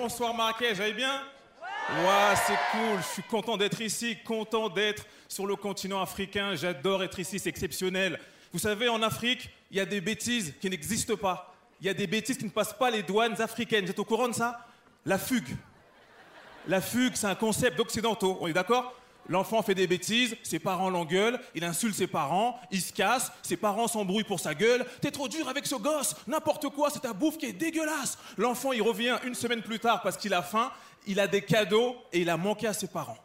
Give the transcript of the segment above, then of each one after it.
bonsoir Marrakech, allez bien? Ouais, c'est cool, je suis content d'être ici, content d'être sur le continent africain, j'adore être ici, c'est exceptionnel. Vous savez, en Afrique, il y a des bêtises qui n'existent pas. Il y a des bêtises qui ne passent pas les douanes africaines. Vous êtes au courant de ça? La fugue. La fugue, c'est un concept d'occidentaux, on est d'accord? L'enfant fait des bêtises, ses parents l'engueulent, il insulte ses parents, il se casse, ses parents s'embrouillent pour sa gueule. T'es trop dur avec ce gosse, n'importe quoi, c'est ta bouffe qui est dégueulasse. L'enfant, il revient une semaine plus tard parce qu'il a faim, il a des cadeaux et il a manqué à ses parents.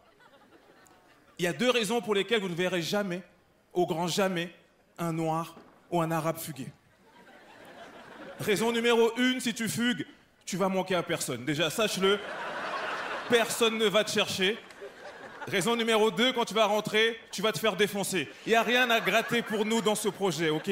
Il y a deux raisons pour lesquelles vous ne verrez jamais, au grand jamais, un noir ou un arabe fuguer. Raison numéro une, si tu fugues, tu vas manquer à personne. Déjà, sache-le, personne ne va te chercher. Raison numéro 2, quand tu vas rentrer, tu vas te faire défoncer. Il n'y a rien à gratter pour nous dans ce projet, ok?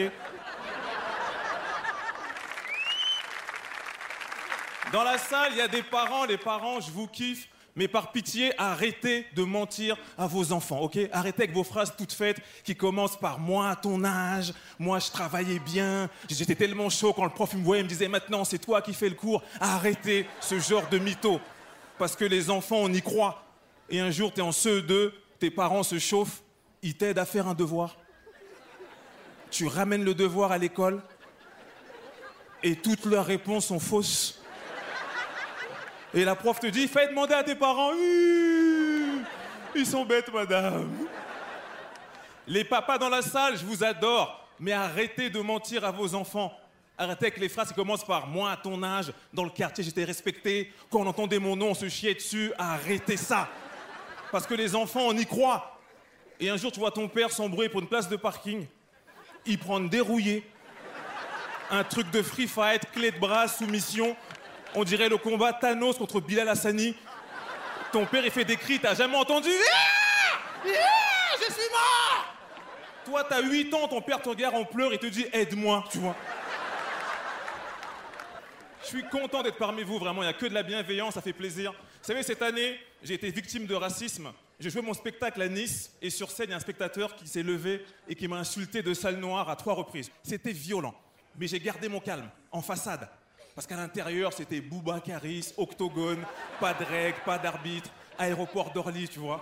Dans la salle, il y a des parents. Les parents, je vous kiffe. Mais par pitié, arrêtez de mentir à vos enfants, ok? Arrêtez avec vos phrases toutes faites qui commencent par moi ton âge, moi je travaillais bien, j'étais tellement chaud quand le prof me voyait, il me disait maintenant c'est toi qui fais le cours. Arrêtez ce genre de mytho. Parce que les enfants, on y croit et un jour tu es en CE2, tes parents se chauffent, ils t'aident à faire un devoir. Tu ramènes le devoir à l'école et toutes leurs réponses sont fausses. Et la prof te dit, fais demander à tes parents. Ils sont bêtes, madame. Les papas dans la salle, je vous adore, mais arrêtez de mentir à vos enfants. Arrêtez avec les phrases qui commencent par moi à ton âge, dans le quartier j'étais respecté, quand on entendait mon nom on se chiait dessus, arrêtez ça. Parce que les enfants, on y croit. Et un jour, tu vois ton père s'embrouiller pour une place de parking. Il prend dérouillé. Un truc de free fight, clé de bras, soumission. On dirait le combat Thanos contre Bilal Hassani. Ton père, il fait des cris, t'as jamais entendu? Ah ah, Je suis mort Toi, t'as 8 ans, ton père te regarde en pleurs et te dit aide-moi, tu vois. Je suis content d'être parmi vous, vraiment. Il n'y a que de la bienveillance, ça fait plaisir. Vous savez, cette année, j'ai été victime de racisme. J'ai joué mon spectacle à Nice et sur scène, il y a un spectateur qui s'est levé et qui m'a insulté de salle noire à trois reprises. C'était violent. Mais j'ai gardé mon calme, en façade. Parce qu'à l'intérieur, c'était Bouba Caris, Octogone, pas de règles, pas d'arbitre, aéroport d'Orly, tu vois.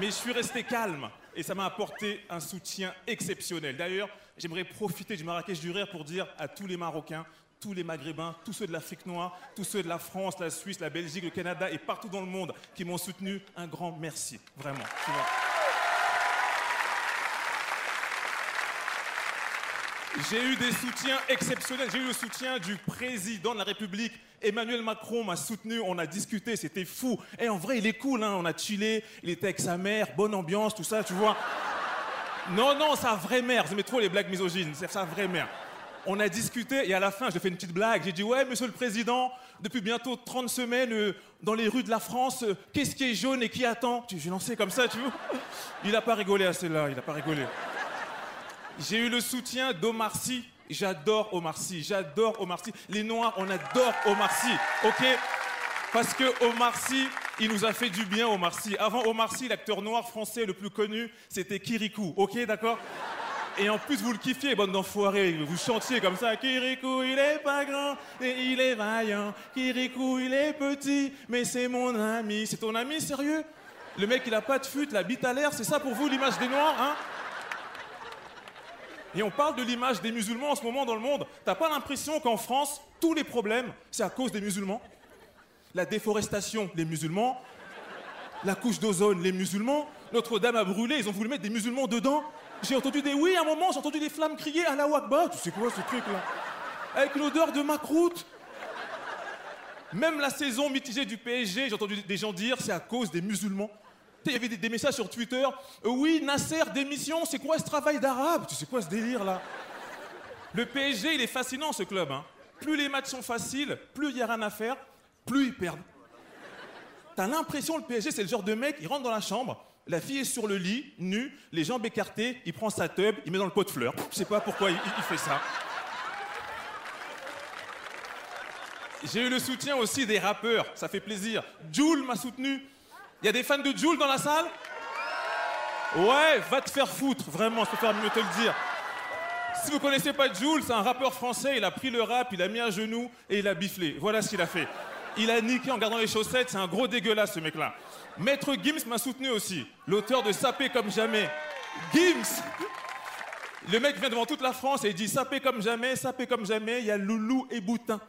Mais je suis resté calme et ça m'a apporté un soutien exceptionnel. D'ailleurs, j'aimerais profiter du Marrakech du Rire pour dire à tous les Marocains tous les Maghrébins, tous ceux de l'Afrique noire, tous ceux de la France, la Suisse, la Belgique, le Canada et partout dans le monde qui m'ont soutenu, un grand merci, vraiment. J'ai eu des soutiens exceptionnels. J'ai eu le soutien du président de la République. Emmanuel Macron m'a soutenu. On a discuté. C'était fou. Et en vrai, il est cool. Hein. On a chillé. Il était avec sa mère. Bonne ambiance, tout ça, tu vois. Non, non, sa vraie mère. Vous aimez trop les blagues misogynes. C'est sa vraie mère on a discuté et à la fin, je fais une petite blague. J'ai dit Ouais, monsieur le président, depuis bientôt 30 semaines, euh, dans les rues de la France, euh, qu'est-ce qui est jaune et qui attend? J'ai lancé comme ça, tu vois. Il n'a pas rigolé à celle-là, il n'a pas rigolé. J'ai eu le soutien d'Omar Sy. J'adore Omar Sy, j'adore Omar Sy. Les Noirs, on adore Omar Sy, ok? Parce que Omar Sy, il nous a fait du bien, Omar Sy. Avant Omar Sy, l'acteur noir français le plus connu, c'était Kirikou, ok, d'accord? Et en plus, vous le kiffiez, bande d'enfoirés. Vous chantiez comme ça. Kirikou, il est pas grand et il est vaillant. Kirikou, il est petit, mais c'est mon ami. C'est ton ami, sérieux? Le mec, il a pas de fut, la bite à l'air, c'est ça pour vous l'image des Noirs, hein? Et on parle de l'image des musulmans en ce moment dans le monde. T'as pas l'impression qu'en France, tous les problèmes, c'est à cause des musulmans? La déforestation, les musulmans. La couche d'ozone, les musulmans. Notre-Dame a brûlé, ils ont voulu mettre des musulmans dedans. J'ai entendu des oui à un moment, j'ai entendu des flammes crier à la Wakba. Tu sais quoi ce truc-là? Avec l'odeur de macroute. Même la saison mitigée du PSG, j'ai entendu des gens dire c'est à cause des musulmans. Il y avait des, messages sur Twitter. Euh, oui, Nasser, démission, c'est quoi ce travail d'arabe? Tu sais quoi ce délire là? Le PSG, il est fascinant ce club. Hein. Plus les matchs sont faciles, plus il y a rien à faire, plus ils perdent. T'as l'impression le PSG, c'est le genre de mec, il rentre dans la chambre, la fille est sur le lit, nue, les jambes écartées, il prend sa tub, il met dans le pot de fleurs. Je sais pas pourquoi il, fait ça. J'ai eu le soutien aussi des rappeurs, ça fait plaisir. Jules m'a soutenu. Il y a des fans de Jules dans la salle? Ouais, va te faire foutre, vraiment, je préfère mieux te le dire. Si vous connaissez pas Jules, c'est un rappeur français, il a pris le rap, il a mis à genoux et il a biflé. Voilà ce qu'il a fait. Il a niqué en gardant les chaussettes, c'est un gros dégueulasse ce mec-là. Maître Gims m'a soutenu aussi, l'auteur de Sapé comme jamais. Gims Le mec vient devant toute la France et il dit Sapé comme jamais, sapé comme jamais, il y a Loulou et Boutin.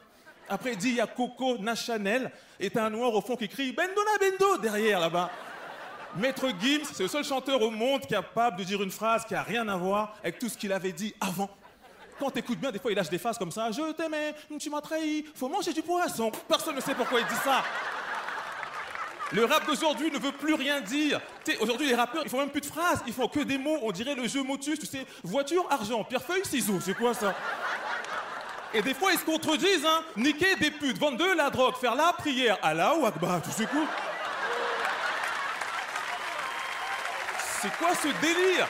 Après, il dit il y a Coco Nachanel et t'as un noir au fond qui crie Bendona Bendo derrière là-bas. Maître Gims, c'est le seul chanteur au monde capable de dire une phrase qui a rien à voir avec tout ce qu'il avait dit avant. Quand t'écoutes bien, des fois il lâche des phrases comme ça Je t'aimais, tu m'as trahi, faut manger du poisson. Personne ne sait pourquoi il dit ça. Le rap d'aujourd'hui ne veut plus rien dire. Aujourd'hui, les rappeurs, ils font même plus de phrases, ils font que des mots. On dirait le jeu Motus, tu sais, voiture, argent, pierre, feuille, ciseaux. C'est quoi ça? Et des fois, ils se contredisent, hein. Niquer des putes, vendre de la drogue, faire la prière. Allah ou Akbar, tu sais quoi? C'est quoi ce délire?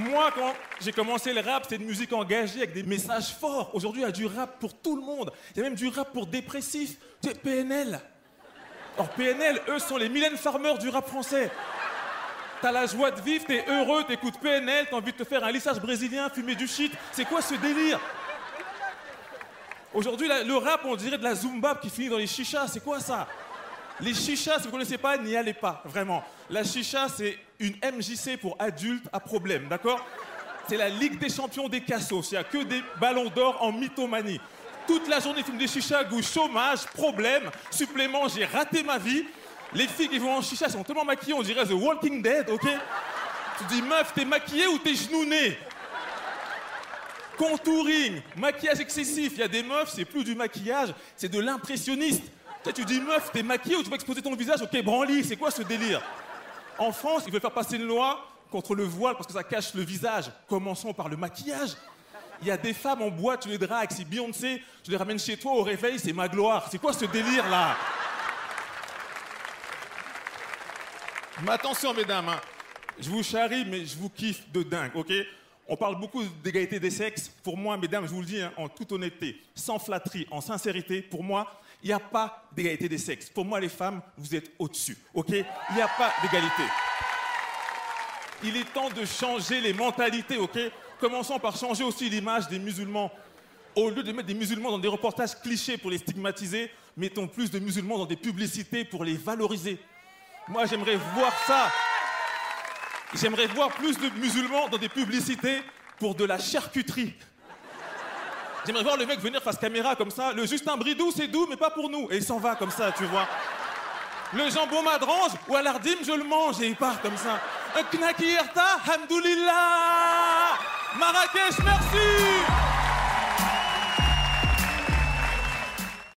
Moi, quand j'ai commencé le rap, c'était une musique engagée avec des messages forts. Aujourd'hui, il y a du rap pour tout le monde. Il y a même du rap pour dépressifs. Sais, PNL. Or, PNL, eux, sont les Mylène Farmer du rap français. T'as la joie de vivre, t'es heureux, t'écoutes PNL, t'as envie de te faire un lissage brésilien, fumer du shit. C'est quoi ce délire? Aujourd'hui, le rap, on dirait de la zumba qui finit dans les chichas. C'est quoi ça? Les chichas, si vous ne connaissez pas, n'y allez pas, vraiment. La chicha, c'est une MJC pour adultes à problème, d'accord? C'est la Ligue des champions des cassos. Il n'y a que des ballons d'or en mythomanie toute la journée, fume des chichas, goût chômage, problème, supplément, j'ai raté ma vie. Les filles qui vont en chicha sont tellement maquillées, on dirait The Walking Dead, ok? Tu dis, meuf, t'es maquillée ou t'es genouné Contouring, maquillage excessif. Il y a des meufs, c'est plus du maquillage, c'est de l'impressionniste. Tu, tu dis, meuf, t'es maquillée ou tu vas exposer ton visage Ok, branly, c'est quoi ce délire En France, ils veulent faire passer une loi contre le voile parce que ça cache le visage. Commençons par le maquillage. Il y a des femmes en bois, tu les dragues. Si Beyoncé, je les ramène chez toi au réveil, c'est ma gloire. C'est quoi ce délire là Mais attention, mesdames, hein. je vous charrie, mais je vous kiffe de dingue, ok On parle beaucoup d'égalité des sexes. Pour moi, mesdames, je vous le dis hein, en toute honnêteté, sans flatterie, en sincérité, pour moi, il n'y a pas d'égalité des sexes. Pour moi, les femmes, vous êtes au-dessus, ok? Il n'y a pas d'égalité. Il est temps de changer les mentalités, ok? Commençons par changer aussi l'image des musulmans. Au lieu de mettre des musulmans dans des reportages clichés pour les stigmatiser, mettons plus de musulmans dans des publicités pour les valoriser. Moi, j'aimerais voir ça. J'aimerais voir plus de musulmans dans des publicités pour de la charcuterie. J'aimerais voir le mec venir face caméra comme ça. Le Justin Bridou, c'est doux, mais pas pour nous. Et il s'en va comme ça, tu vois. Le jambon madrange ou à je le mange et il part comme ça. Un knaki hamdoulillah Marrakech, merci